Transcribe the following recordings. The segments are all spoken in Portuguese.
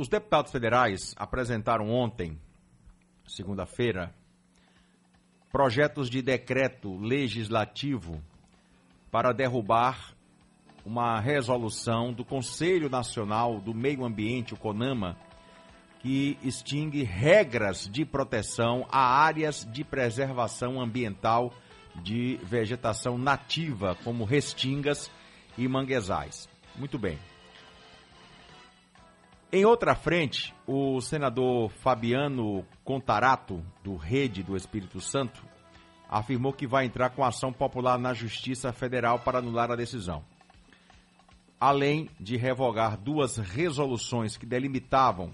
os deputados federais apresentaram ontem, segunda-feira, projetos de decreto legislativo para derrubar uma resolução do Conselho Nacional do Meio Ambiente, o CONAMA, que extingue regras de proteção a áreas de preservação ambiental de vegetação nativa, como restingas e manguezais. Muito bem. Em outra frente, o senador Fabiano Contarato, do Rede do Espírito Santo, afirmou que vai entrar com ação popular na Justiça Federal para anular a decisão. Além de revogar duas resoluções que delimitavam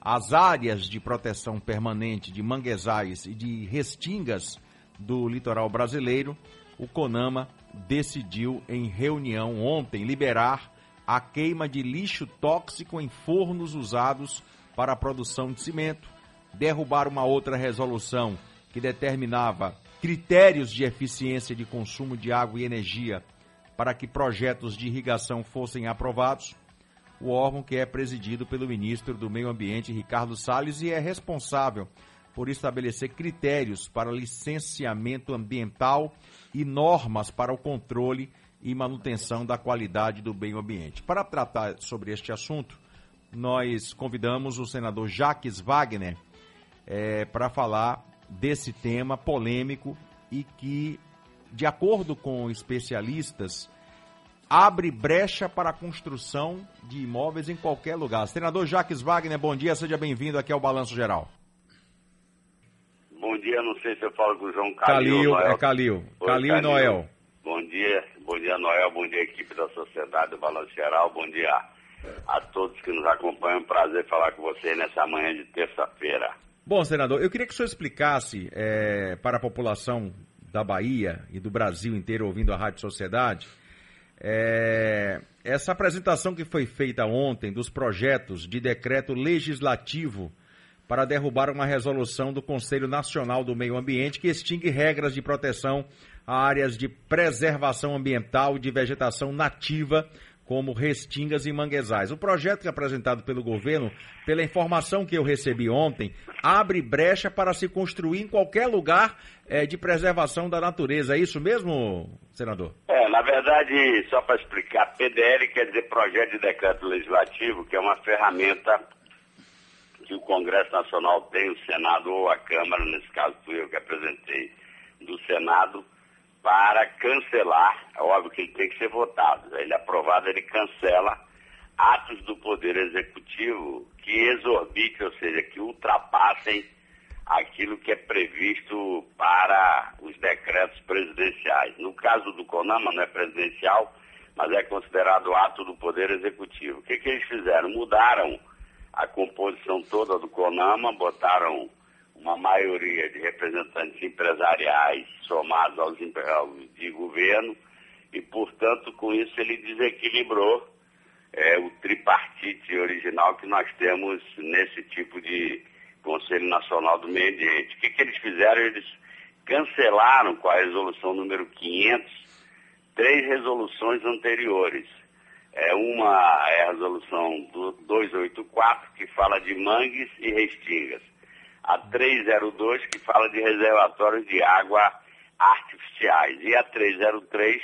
as áreas de proteção permanente de manguezais e de restingas do litoral brasileiro, o CONAMA decidiu em reunião ontem liberar a queima de lixo tóxico em fornos usados para a produção de cimento, derrubar uma outra resolução que determinava critérios de eficiência de consumo de água e energia para que projetos de irrigação fossem aprovados. O órgão que é presidido pelo ministro do Meio Ambiente, Ricardo Salles, e é responsável por estabelecer critérios para licenciamento ambiental e normas para o controle e manutenção da qualidade do meio ambiente. Para tratar sobre este assunto, nós convidamos o senador Jaques Wagner é, para falar desse tema polêmico e que, de acordo com especialistas, abre brecha para a construção de imóveis em qualquer lugar. Senador Jaques Wagner, bom dia, seja bem-vindo aqui ao Balanço Geral. Bom dia, não sei se eu falo com o João Calil. Calil, é Calil. Calil e Noel. Bom dia, bom dia Noel, bom dia equipe da Sociedade do Balanço Geral, bom dia a todos que nos acompanham. Prazer falar com você nessa manhã de terça-feira. Bom, senador, eu queria que o senhor explicasse é, para a população da Bahia e do Brasil inteiro ouvindo a Rádio Sociedade é, essa apresentação que foi feita ontem dos projetos de decreto legislativo para derrubar uma resolução do Conselho Nacional do Meio Ambiente que extingue regras de proteção áreas de preservação ambiental de vegetação nativa, como restingas e manguezais. O projeto que é apresentado pelo governo, pela informação que eu recebi ontem, abre brecha para se construir em qualquer lugar é, de preservação da natureza. É isso mesmo, senador? É, na verdade, só para explicar, PDL quer dizer Projeto de Decreto Legislativo, que é uma ferramenta que o Congresso Nacional tem, o Senado ou a Câmara, nesse caso fui eu que apresentei do Senado, para cancelar, é óbvio que ele tem que ser votado, ele é aprovado, ele cancela atos do Poder Executivo que exorbitem, ou seja, que ultrapassem aquilo que é previsto para os decretos presidenciais. No caso do CONAMA, não é presidencial, mas é considerado ato do Poder Executivo. O que, que eles fizeram? Mudaram a composição toda do CONAMA, botaram uma maioria de representantes empresariais somados aos de governo e, portanto, com isso ele desequilibrou é, o tripartite original que nós temos nesse tipo de Conselho Nacional do Meio Ambiente. O que, que eles fizeram? Eles cancelaram com a resolução número 500 três resoluções anteriores. É, uma é a resolução do 284, que fala de mangues e restingas a 302, que fala de reservatórios de água artificiais, e a 303,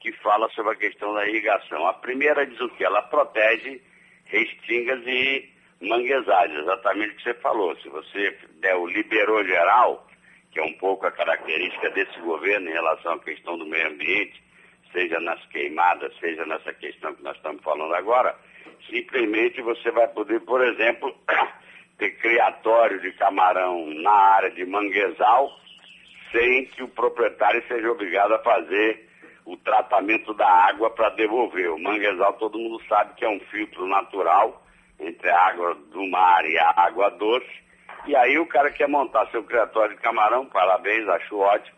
que fala sobre a questão da irrigação. A primeira diz o que? Ela protege restingas e manguezais, exatamente o que você falou. Se você der o liberou geral, que é um pouco a característica desse governo em relação à questão do meio ambiente, seja nas queimadas, seja nessa questão que nós estamos falando agora, simplesmente você vai poder, por exemplo, ter criatório de camarão na área de manguezal sem que o proprietário seja obrigado a fazer o tratamento da água para devolver. O manguezal todo mundo sabe que é um filtro natural entre a água do mar e a água doce. E aí o cara quer montar seu criatório de camarão, parabéns, acho ótimo.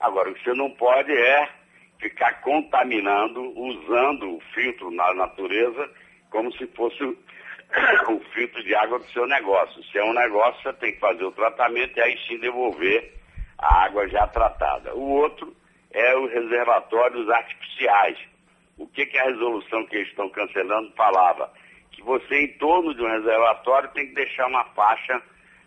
Agora, o que você não pode é ficar contaminando, usando o filtro na natureza como se fosse o filtro de água do seu negócio. Se é um negócio, você tem que fazer o tratamento e aí sim devolver a água já tratada. O outro é os reservatórios artificiais. O que, que a resolução que eles estão cancelando falava? que você, em torno de um reservatório, tem que deixar uma faixa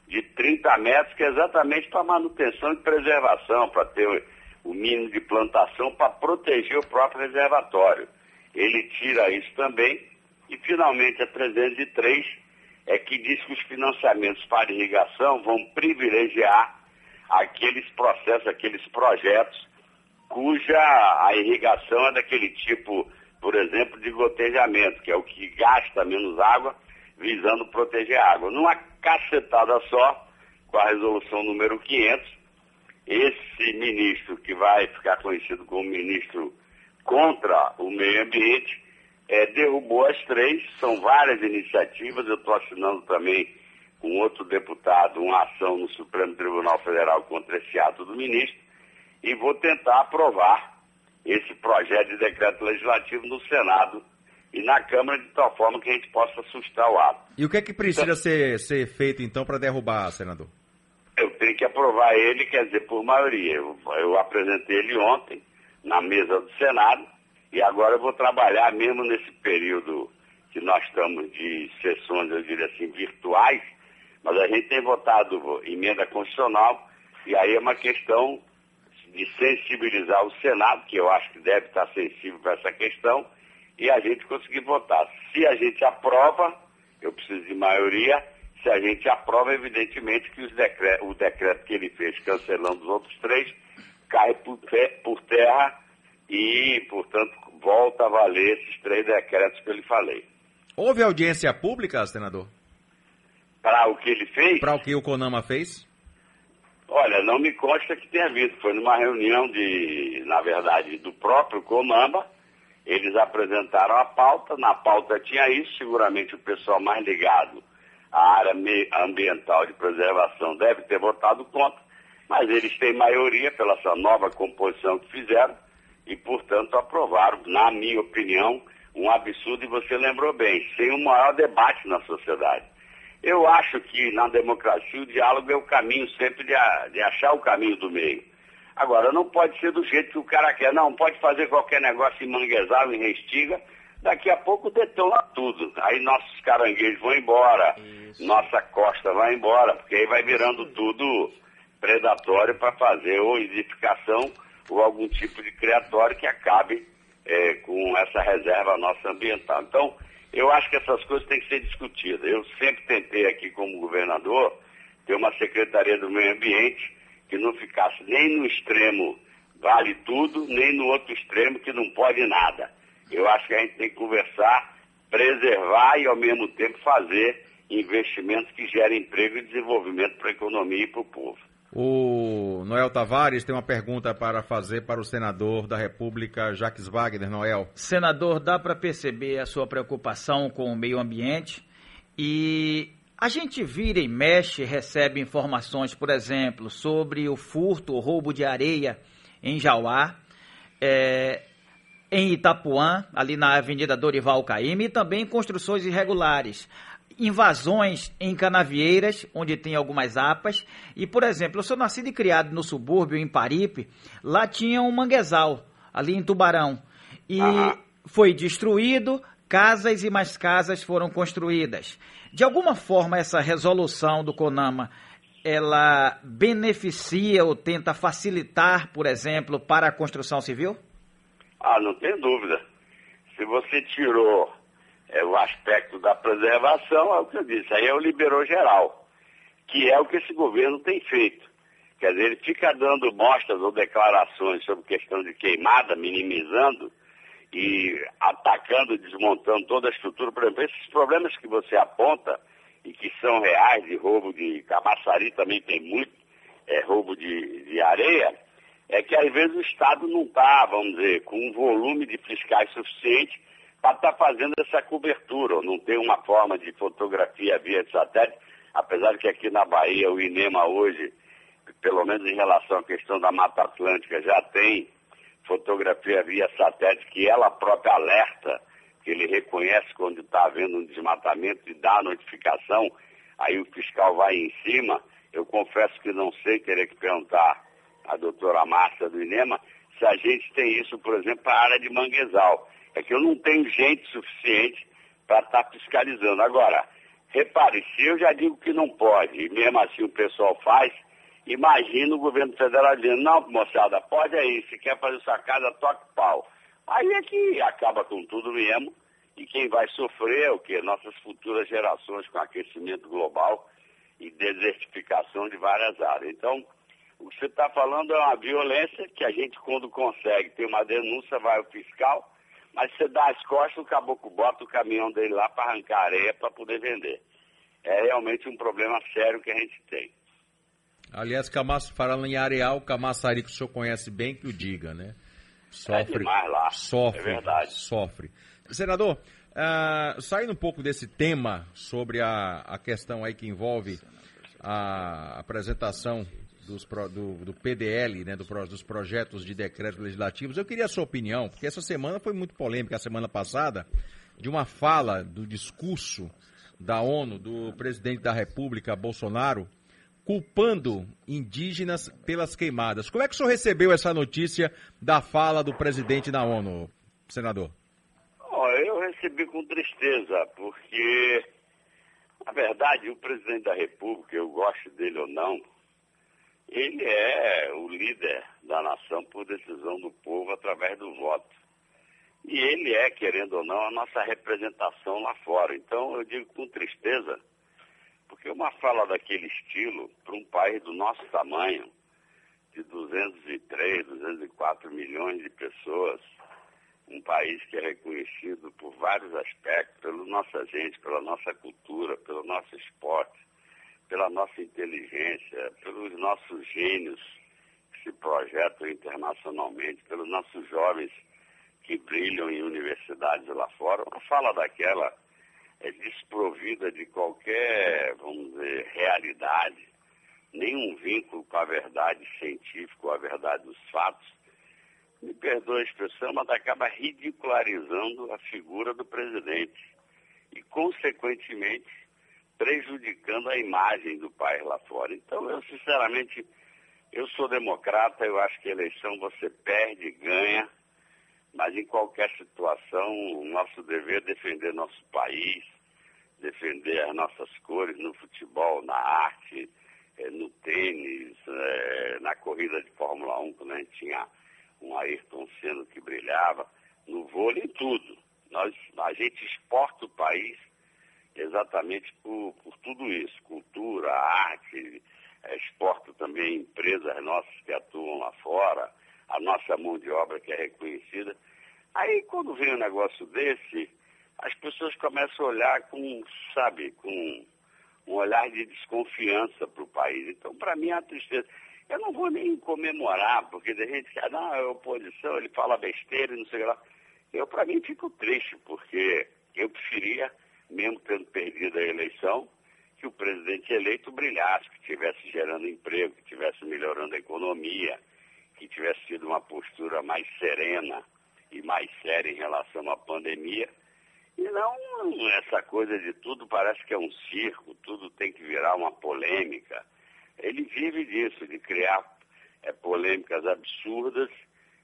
de 30 metros, que é exatamente para manutenção e preservação, para ter o mínimo de plantação, para proteger o próprio reservatório. Ele tira isso também. E, finalmente, a 303 é que diz que os financiamentos para irrigação vão privilegiar aqueles processos, aqueles projetos cuja a irrigação é daquele tipo, por exemplo, de gotejamento, que é o que gasta menos água, visando proteger a água. Numa cacetada só, com a resolução número 500, esse ministro, que vai ficar conhecido como ministro contra o meio ambiente, é, derrubou as três, são várias iniciativas, eu estou assinando também com outro deputado uma ação no Supremo Tribunal Federal contra esse ato do ministro, e vou tentar aprovar esse projeto de decreto legislativo no Senado e na Câmara de tal forma que a gente possa assustar o ato. E o que é que precisa então, ser, ser feito então para derrubar, senador? Eu tenho que aprovar ele, quer dizer, por maioria. Eu, eu apresentei ele ontem na mesa do Senado e agora eu vou trabalhar mesmo nesse período que nós estamos de sessões, eu diria assim, virtuais, mas a gente tem votado emenda constitucional e aí é uma questão de sensibilizar o Senado, que eu acho que deve estar sensível para essa questão, e a gente conseguir votar. Se a gente aprova, eu preciso de maioria, se a gente aprova, evidentemente que o decreto que ele fez cancelando os outros três cai por, por terra e, portanto, volta a valer esses três decretos que eu lhe falei. Houve audiência pública, senador? Para o que ele fez? Para o que o CONAMA fez? Olha, não me consta que tenha havido. Foi numa reunião de, na verdade, do próprio CONAMA. Eles apresentaram a pauta. Na pauta tinha isso. Seguramente o pessoal mais ligado à área ambiental de preservação deve ter votado contra. Mas eles têm maioria pela sua nova composição que fizeram e, portanto, aprovaram, na minha opinião, um absurdo. E você lembrou bem, sem o maior debate na sociedade. Eu acho que na democracia o diálogo é o caminho sempre de, de achar o caminho do meio. Agora, não pode ser do jeito que o cara quer, não, pode fazer qualquer negócio em manguezal, em restiga, daqui a pouco detona tudo. Aí nossos caranguejos vão embora, Isso. nossa costa vai embora, porque aí vai virando tudo predatório para fazer ou edificação ou algum tipo de criatório que acabe é, com essa reserva nossa ambiental. Então, eu acho que essas coisas têm que ser discutidas. Eu sempre tentei aqui como governador ter uma Secretaria do Meio Ambiente que não ficasse nem no extremo vale tudo, nem no outro extremo que não pode nada. Eu acho que a gente tem que conversar, preservar e ao mesmo tempo fazer investimentos que gerem emprego e desenvolvimento para a economia e para o povo. O Noel Tavares tem uma pergunta para fazer para o senador da República, Jacques Wagner. Noel. Senador, dá para perceber a sua preocupação com o meio ambiente e a gente vira e mexe, recebe informações, por exemplo, sobre o furto, o roubo de areia em Jauá, é, em Itapuã, ali na Avenida Dorival Caymmi, e também construções irregulares invasões em canavieiras, onde tem algumas apas. E, por exemplo, eu sou nascido e criado no subúrbio, em Paripe, lá tinha um manguezal, ali em Tubarão. E foi destruído, casas e mais casas foram construídas. De alguma forma, essa resolução do CONAMA, ela beneficia ou tenta facilitar, por exemplo, para a construção civil? Ah, não tem dúvida. Se você tirou é, o aspecto da preservação, é o que eu disse, aí é o liberou geral, que é o que esse governo tem feito. Quer dizer, ele fica dando mostras ou declarações sobre questão de queimada, minimizando e atacando, desmontando toda a estrutura. Por exemplo, esses problemas que você aponta e que são reais, de roubo de Camaçari também tem muito, é, roubo de, de areia, é que às vezes o Estado não está, vamos dizer, com um volume de fiscais suficiente para estar tá fazendo essa cobertura, não tem uma forma de fotografia via satélite, apesar de que aqui na Bahia o INEMA hoje, pelo menos em relação à questão da Mata Atlântica, já tem fotografia via satélite que ela própria alerta, que ele reconhece quando está havendo um desmatamento e dá a notificação, aí o fiscal vai em cima. Eu confesso que não sei, teria que perguntar à doutora Márcia do INEMA, se a gente tem isso, por exemplo, para a área de manguezal é que eu não tenho gente suficiente para estar tá fiscalizando. Agora, repare, se eu já digo que não pode, e mesmo assim o pessoal faz, imagina o governo federal dizendo, não, moçada, pode aí, se quer fazer sua casa, toque pau. Aí é que acaba com tudo mesmo, e quem vai sofrer é o quê? Nossas futuras gerações com aquecimento global e desertificação de várias áreas. Então, o que você está falando é uma violência que a gente, quando consegue ter uma denúncia, vai ao fiscal, mas você dá as costas, o caboclo bota o caminhão dele lá para arrancar areia para poder vender. É realmente um problema sério que a gente tem. Aliás, Camaço, falando em areal, Camaçari que o senhor conhece bem que o diga, né? Sofre, é demais lá. Sofre, é verdade. Sofre. Senador, uh, saindo um pouco desse tema sobre a, a questão aí que envolve a apresentação dos, do, do, PDL, né, do, dos projetos de decretos legislativos, eu queria a sua opinião, porque essa semana foi muito polêmica, a semana passada, de uma fala do discurso da ONU, do presidente da República, Bolsonaro, culpando indígenas pelas queimadas. Como é que o senhor recebeu essa notícia da fala do presidente da ONU, senador? Oh, eu recebi com tristeza, porque, na verdade, o presidente da República, eu gosto dele ou não, ele é o líder da nação por decisão do povo através do voto. E ele é, querendo ou não, a nossa representação lá fora. Então, eu digo com tristeza, porque uma fala daquele estilo, para um país do nosso tamanho, de 203, 204 milhões de pessoas, um país que é reconhecido por vários aspectos, pela nossa gente, pela nossa cultura, pelo nosso esporte, pela nossa inteligência, pelos nossos gênios que se projetam internacionalmente, pelos nossos jovens que brilham em universidades lá fora. Uma fala daquela é desprovida de qualquer, vamos dizer, realidade, nenhum vínculo com a verdade científica, com a verdade dos fatos. Me perdoe a expressão, mas acaba ridicularizando a figura do presidente e, consequentemente, prejudicando a imagem do país lá fora. Então, eu, sinceramente, eu sou democrata, eu acho que a eleição você perde, ganha, mas em qualquer situação, o nosso dever é defender nosso país, defender as nossas cores no futebol, na arte, eh, no tênis, eh, na corrida de Fórmula 1, quando a gente tinha um Ayrton Senna que brilhava, no vôlei, em tudo. Nós, a gente exporta o país exatamente por, por tudo isso, cultura, arte, é, exporta também empresas nossas que atuam lá fora, a nossa mão de obra que é reconhecida. Aí quando vem um negócio desse, as pessoas começam a olhar com, sabe, com um olhar de desconfiança para o país. Então, para mim, é uma tristeza. Eu não vou nem comemorar, porque tem gente que, ah, não, é oposição, ele fala besteira e não sei lá. Eu, para mim, fico triste, porque eu preferia mesmo tendo perdido a eleição, que o presidente eleito brilhasse, que estivesse gerando emprego, que estivesse melhorando a economia, que tivesse tido uma postura mais serena e mais séria em relação à pandemia. E não essa coisa de tudo parece que é um circo, tudo tem que virar uma polêmica. Ele vive disso, de criar é, polêmicas absurdas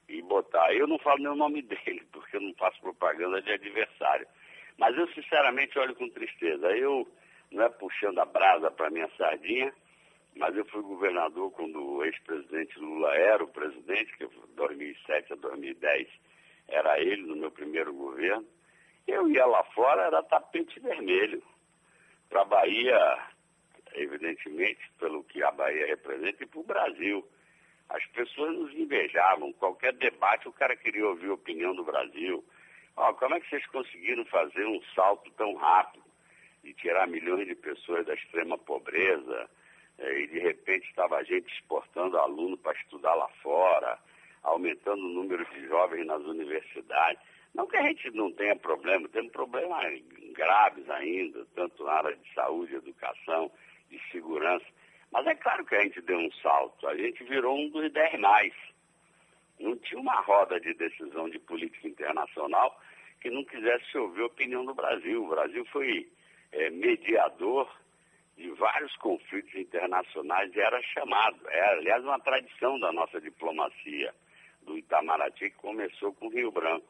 e botar. Eu não falo nem o nome dele, porque eu não faço propaganda de adversário. Mas eu, sinceramente, olho com tristeza. Eu, não é puxando a brasa para minha sardinha, mas eu fui governador quando o ex-presidente Lula era o presidente, que de 2007 a 2010 era ele no meu primeiro governo. Eu ia lá fora, era tapete vermelho. Para a Bahia, evidentemente, pelo que a Bahia representa, e para o Brasil. As pessoas nos invejavam. Qualquer debate, o cara queria ouvir a opinião do Brasil. Oh, como é que vocês conseguiram fazer um salto tão rápido e tirar milhões de pessoas da extrema pobreza? Eh, e de repente estava a gente exportando aluno para estudar lá fora, aumentando o número de jovens nas universidades. Não que a gente não tenha problema, temos problemas graves ainda, tanto na área de saúde, educação, de segurança. Mas é claro que a gente deu um salto, a gente virou um dos dez mais não tinha uma roda de decisão de política internacional que não quisesse ouvir a opinião do Brasil. O Brasil foi é, mediador de vários conflitos internacionais e era chamado. É, aliás, uma tradição da nossa diplomacia do Itamaraty que começou com o Rio Branco.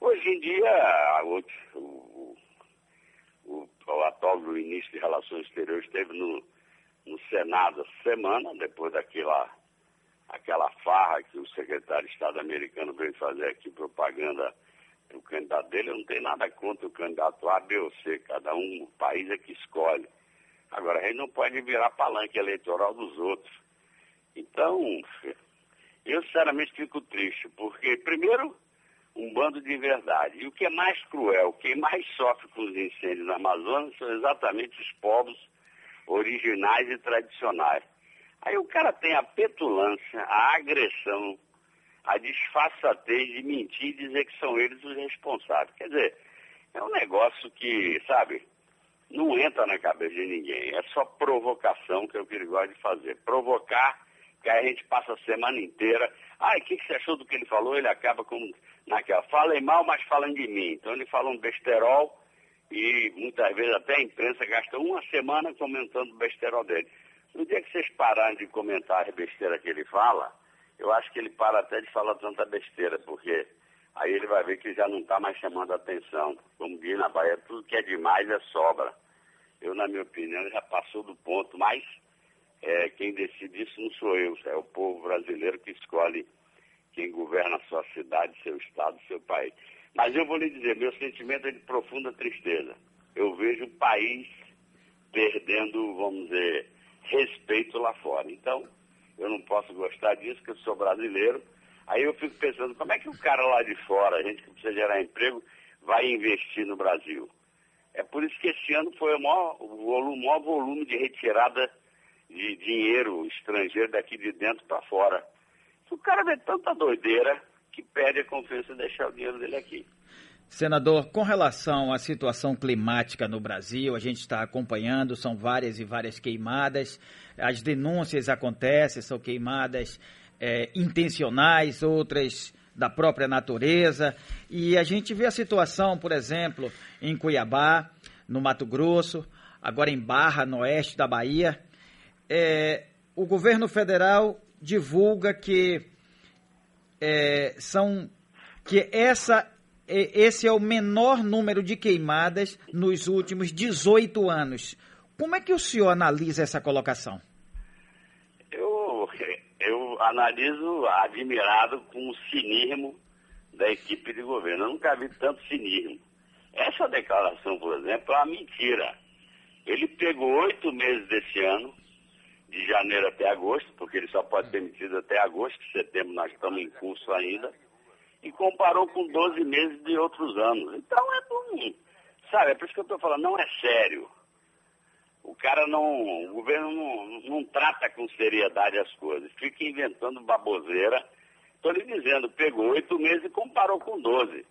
Hoje em dia, o, o, o atual ministro de Relações Exteriores, esteve no, no Senado essa semana, depois daquela aquela farra que o secretário de Estado americano veio fazer aqui propaganda para o candidato dele. Eu não tenho nada contra o candidato A, B ou C, cada um, o país é que escolhe. Agora, a gente não pode virar palanque eleitoral dos outros. Então, eu sinceramente fico triste, porque, primeiro, um bando de verdade. E o que é mais cruel, quem mais sofre com os incêndios na Amazônia são exatamente os povos originais e tradicionais. Aí o cara tem a petulância, a agressão, a disfarçatez de mentir e dizer que são eles os responsáveis. Quer dizer, é um negócio que, sabe, não entra na cabeça de ninguém. É só provocação que é o que ele gosta de fazer. Provocar, que aí a gente passa a semana inteira. Ai, o que, que você achou do que ele falou? Ele acaba com naquela. Falem mal, mas falam de mim. Então ele fala um besterol e muitas vezes até a imprensa gasta uma semana comentando o besterol dele. No dia que vocês pararem de comentar as besteiras que ele fala, eu acho que ele para até de falar tanta besteira, porque aí ele vai ver que já não está mais chamando a atenção. Como diz na Bahia, tudo que é demais é sobra. Eu, na minha opinião, já passou do ponto, mas é, quem decide isso não sou eu, é o povo brasileiro que escolhe quem governa a sua cidade, seu estado, seu país. Mas eu vou lhe dizer, meu sentimento é de profunda tristeza. Eu vejo o país perdendo, vamos dizer, respeito lá fora. Então, eu não posso gostar disso, porque eu sou brasileiro. Aí eu fico pensando, como é que o cara lá de fora, a gente que precisa gerar emprego, vai investir no Brasil? É por isso que esse ano foi o maior volume, maior volume de retirada de dinheiro estrangeiro daqui de dentro para fora. O cara vê tanta doideira que perde a confiança de deixar o dinheiro dele aqui. Senador, com relação à situação climática no Brasil, a gente está acompanhando, são várias e várias queimadas, as denúncias acontecem, são queimadas é, intencionais, outras da própria natureza, e a gente vê a situação, por exemplo, em Cuiabá, no Mato Grosso, agora em Barra, no oeste da Bahia. É, o governo federal divulga que é, são que essa esse é o menor número de queimadas nos últimos 18 anos. Como é que o senhor analisa essa colocação? Eu, eu analiso admirado com o cinismo da equipe de governo. Eu nunca vi tanto cinismo. Essa declaração, por exemplo, é uma mentira. Ele pegou oito meses desse ano, de janeiro até agosto, porque ele só pode ser emitido até agosto, setembro nós estamos em curso ainda e comparou com 12 meses de outros anos. Então é bom, sabe, é por isso que eu estou falando, não é sério. O cara não, o governo não, não trata com seriedade as coisas, fica inventando baboseira. Estou lhe dizendo, pegou oito meses e comparou com 12.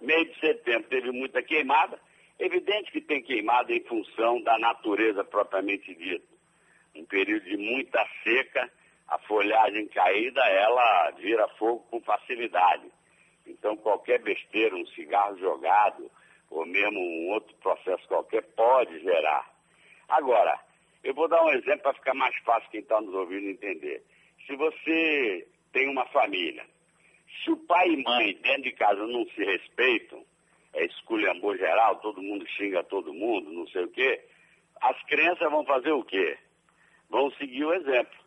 Meio de setembro teve muita queimada, evidente que tem queimada em função da natureza propriamente dita. Um período de muita seca, a folhagem caída, ela vira fogo com facilidade. Então, qualquer besteira, um cigarro jogado, ou mesmo um outro processo qualquer, pode gerar. Agora, eu vou dar um exemplo para ficar mais fácil quem está nos ouvindo entender. Se você tem uma família, se o pai e mãe dentro de casa não se respeitam, é esculhambou geral, todo mundo xinga todo mundo, não sei o quê, as crianças vão fazer o quê? Vão seguir o exemplo.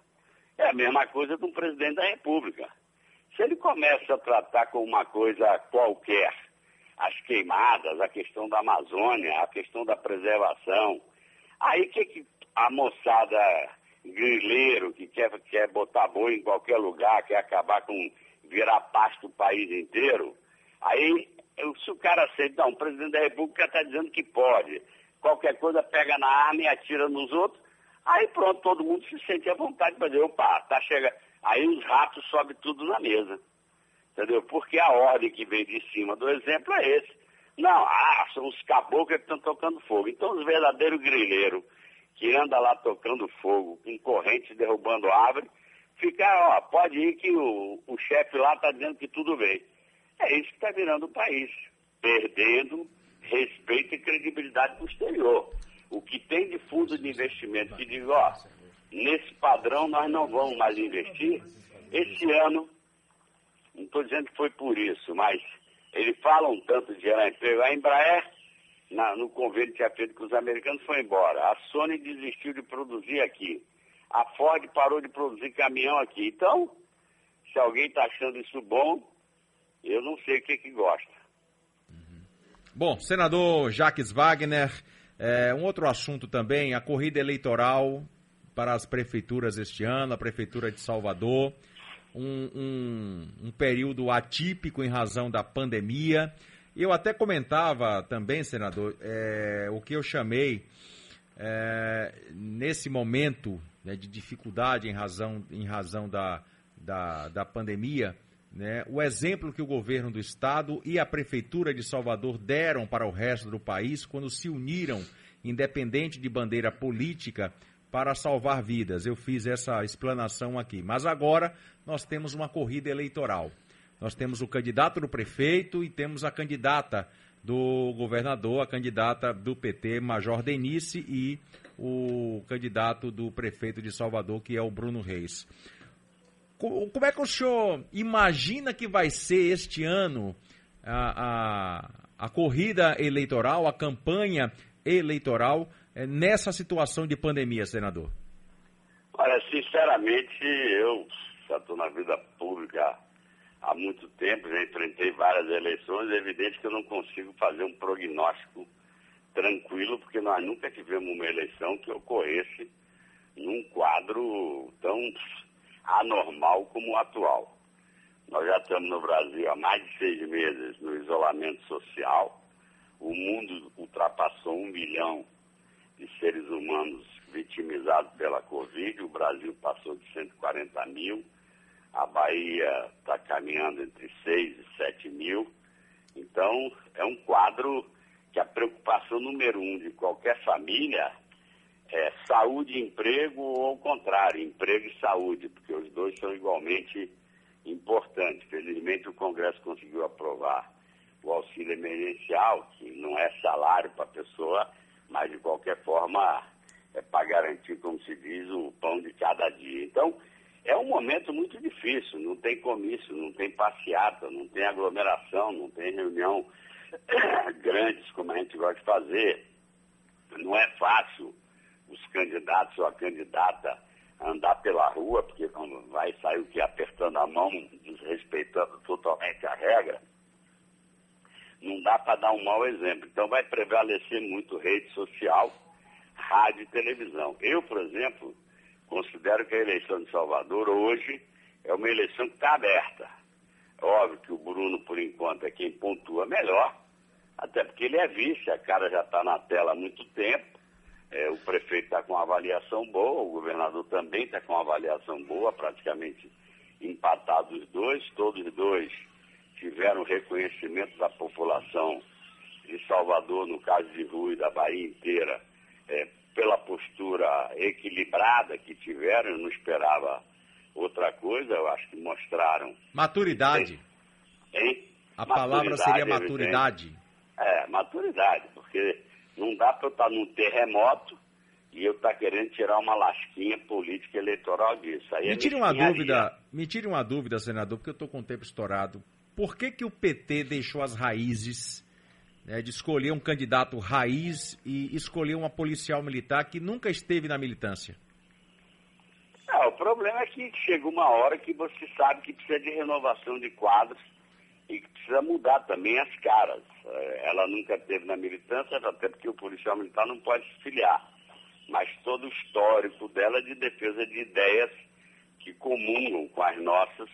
É a mesma coisa de um presidente da República. Se ele começa a tratar como uma coisa qualquer as queimadas, a questão da Amazônia, a questão da preservação, aí que, que a moçada grileiro que quer, quer botar boi em qualquer lugar, quer acabar com virar pasto o país inteiro, aí se o cara aceita, o presidente da República está dizendo que pode, qualquer coisa pega na arma e atira nos outros, aí pronto, todo mundo se sente à vontade para dizer, opa, tá chegando Aí os ratos sobem tudo na mesa. Entendeu? Porque a ordem que vem de cima do exemplo é esse. Não, ah, são os caboclos que estão tocando fogo. Então os verdadeiros grileiros que andam lá tocando fogo, com corrente derrubando árvore, fica, ó, pode ir que o, o chefe lá está dizendo que tudo bem. É isso que está virando o país, perdendo respeito e credibilidade posterior. O que tem de fundo de investimento que diz, ó, nesse padrão nós não vamos mais investir. Esse ano, não estou dizendo que foi por isso, mas ele fala um tanto de gerar emprego. A Embraer na, no convênio que tinha feito com os americanos foi embora. A Sony desistiu de produzir aqui. A Ford parou de produzir caminhão aqui. Então, se alguém está achando isso bom, eu não sei o que, que gosta. Bom, senador Jacques Wagner, é, um outro assunto também, a corrida eleitoral para as prefeituras este ano, a Prefeitura de Salvador, um, um, um período atípico em razão da pandemia. Eu até comentava também, senador, é, o que eu chamei é, nesse momento né, de dificuldade em razão, em razão da, da, da pandemia, né, o exemplo que o governo do estado e a prefeitura de Salvador deram para o resto do país quando se uniram, independente de bandeira política, para salvar vidas. Eu fiz essa explanação aqui. Mas agora nós temos uma corrida eleitoral. Nós temos o candidato do prefeito e temos a candidata do governador, a candidata do PT, Major Denise, e o candidato do prefeito de Salvador, que é o Bruno Reis. Como é que o senhor imagina que vai ser este ano a, a, a corrida eleitoral, a campanha eleitoral é, nessa situação de pandemia, senador? Olha, sinceramente, eu já estou na vida pública há muito tempo, já enfrentei várias eleições, é evidente que eu não consigo fazer um prognóstico tranquilo, porque nós nunca tivemos uma eleição que ocorresse num quadro tão anormal como o atual. Nós já estamos no Brasil há mais de seis meses no isolamento social. O mundo ultrapassou um milhão de seres humanos vitimizados pela Covid. O Brasil passou de 140 mil. A Bahia está caminhando entre 6 e 7 mil. Então, é um quadro que a preocupação número um de qualquer família é, saúde e emprego ou ao contrário, emprego e saúde, porque os dois são igualmente importantes. Felizmente o Congresso conseguiu aprovar o auxílio emergencial, que não é salário para a pessoa, mas de qualquer forma é para garantir, como se diz, o pão de cada dia. Então, é um momento muito difícil, não tem comício, não tem passeata, não tem aglomeração, não tem reunião grandes como a gente gosta de fazer. Não é fácil os candidatos ou a candidata andar pela rua, porque vai sair o que apertando a mão, desrespeitando totalmente a regra, não dá para dar um mau exemplo. Então vai prevalecer muito rede social, rádio e televisão. Eu, por exemplo, considero que a eleição de Salvador hoje é uma eleição que está aberta. Óbvio que o Bruno, por enquanto, é quem pontua melhor, até porque ele é vice, a cara já está na tela há muito tempo. É, o prefeito está com uma avaliação boa, o governador também está com uma avaliação boa, praticamente empatados os dois, todos os dois tiveram reconhecimento da população de Salvador, no caso de Rui, da Bahia inteira, é, pela postura equilibrada que tiveram, eu não esperava outra coisa, eu acho que mostraram. Maturidade. Hein? A maturidade, palavra seria maturidade. Evidente. É, maturidade, porque não dá para eu estar num terremoto e eu estar querendo tirar uma lasquinha política eleitoral disso. Aí me tire uma dúvida, me tire uma dúvida, senador, porque eu estou com o tempo estourado. Por que, que o PT deixou as raízes né, de escolher um candidato raiz e escolher uma policial militar que nunca esteve na militância? Não, o problema é que chega uma hora que você sabe que precisa de renovação de quadros e que precisa mudar também as caras. É, ela nunca teve na militância, até porque o policial militar não pode se filiar. Mas todo o histórico dela é de defesa de ideias que comungam com as nossas,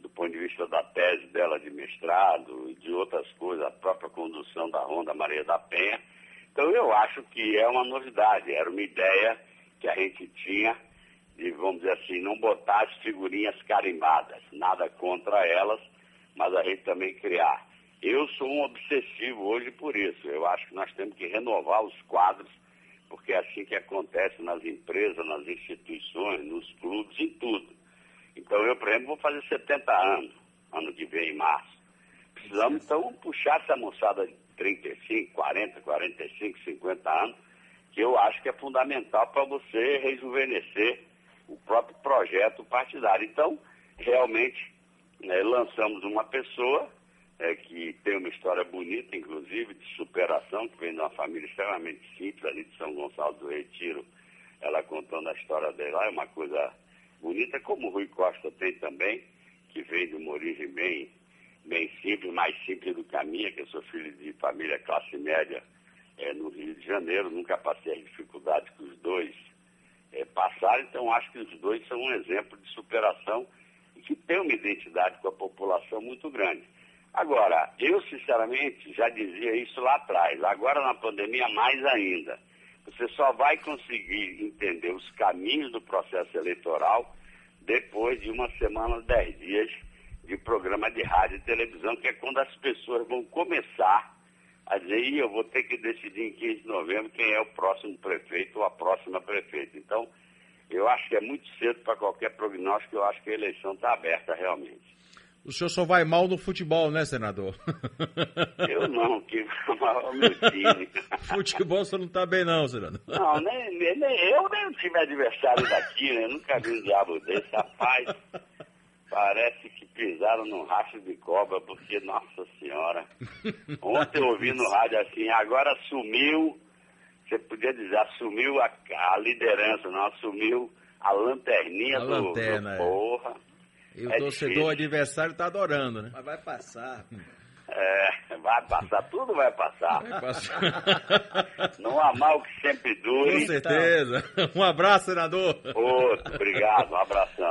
do ponto de vista da tese dela de mestrado e de outras coisas, a própria condução da Ronda Maria da Penha. Então eu acho que é uma novidade, era uma ideia que a gente tinha de, vamos dizer assim, não botar as figurinhas carimbadas, nada contra elas, mas a gente também criar. Eu sou um obsessivo hoje por isso. Eu acho que nós temos que renovar os quadros, porque é assim que acontece nas empresas, nas instituições, nos clubes, em tudo. Então eu, por exemplo, vou fazer 70 anos, ano que vem, em março. Precisamos, então, puxar essa moçada de 35, 40, 45, 50 anos, que eu acho que é fundamental para você rejuvenescer o próprio projeto partidário. Então, realmente, né, lançamos uma pessoa, é, que tem uma história bonita, inclusive, de superação, que vem de uma família extremamente simples, ali de São Gonçalo do Retiro. Ela contando a história dele lá, é uma coisa bonita, como o Rui Costa tem também, que vem de uma origem bem, bem simples, mais simples do que a minha, que eu sou filho de família classe média é, no Rio de Janeiro, nunca passei as dificuldades que os dois é, passaram, então acho que os dois são um exemplo de superação que tem uma identidade com a população muito grande. Agora, eu sinceramente já dizia isso lá atrás, agora na pandemia mais ainda. Você só vai conseguir entender os caminhos do processo eleitoral depois de uma semana, dez dias de programa de rádio e televisão, que é quando as pessoas vão começar a dizer, eu vou ter que decidir em 15 de novembro quem é o próximo prefeito ou a próxima prefeita. Então, eu acho que é muito cedo para qualquer prognóstico, eu acho que a eleição está aberta realmente. O senhor só vai mal no futebol, né, senador? Eu não, que o meu time. Futebol você não está bem não, senador. Não, nem, nem eu, nem o time adversário daqui, né? Eu nunca vi um diabo desse, rapaz. Parece que pisaram no rastro de cobra, porque, nossa senhora. Ontem eu ouvi no rádio assim, agora sumiu, você podia dizer, assumiu a, a liderança, não assumiu a lanterninha a do, lanterna, do é. porra. E o é torcedor difícil. adversário está adorando, né? Mas vai passar. É, vai passar, tudo vai passar. Vai passar. Não há mal que sempre dure. Com certeza. Um abraço, senador. Outro, obrigado, um abração.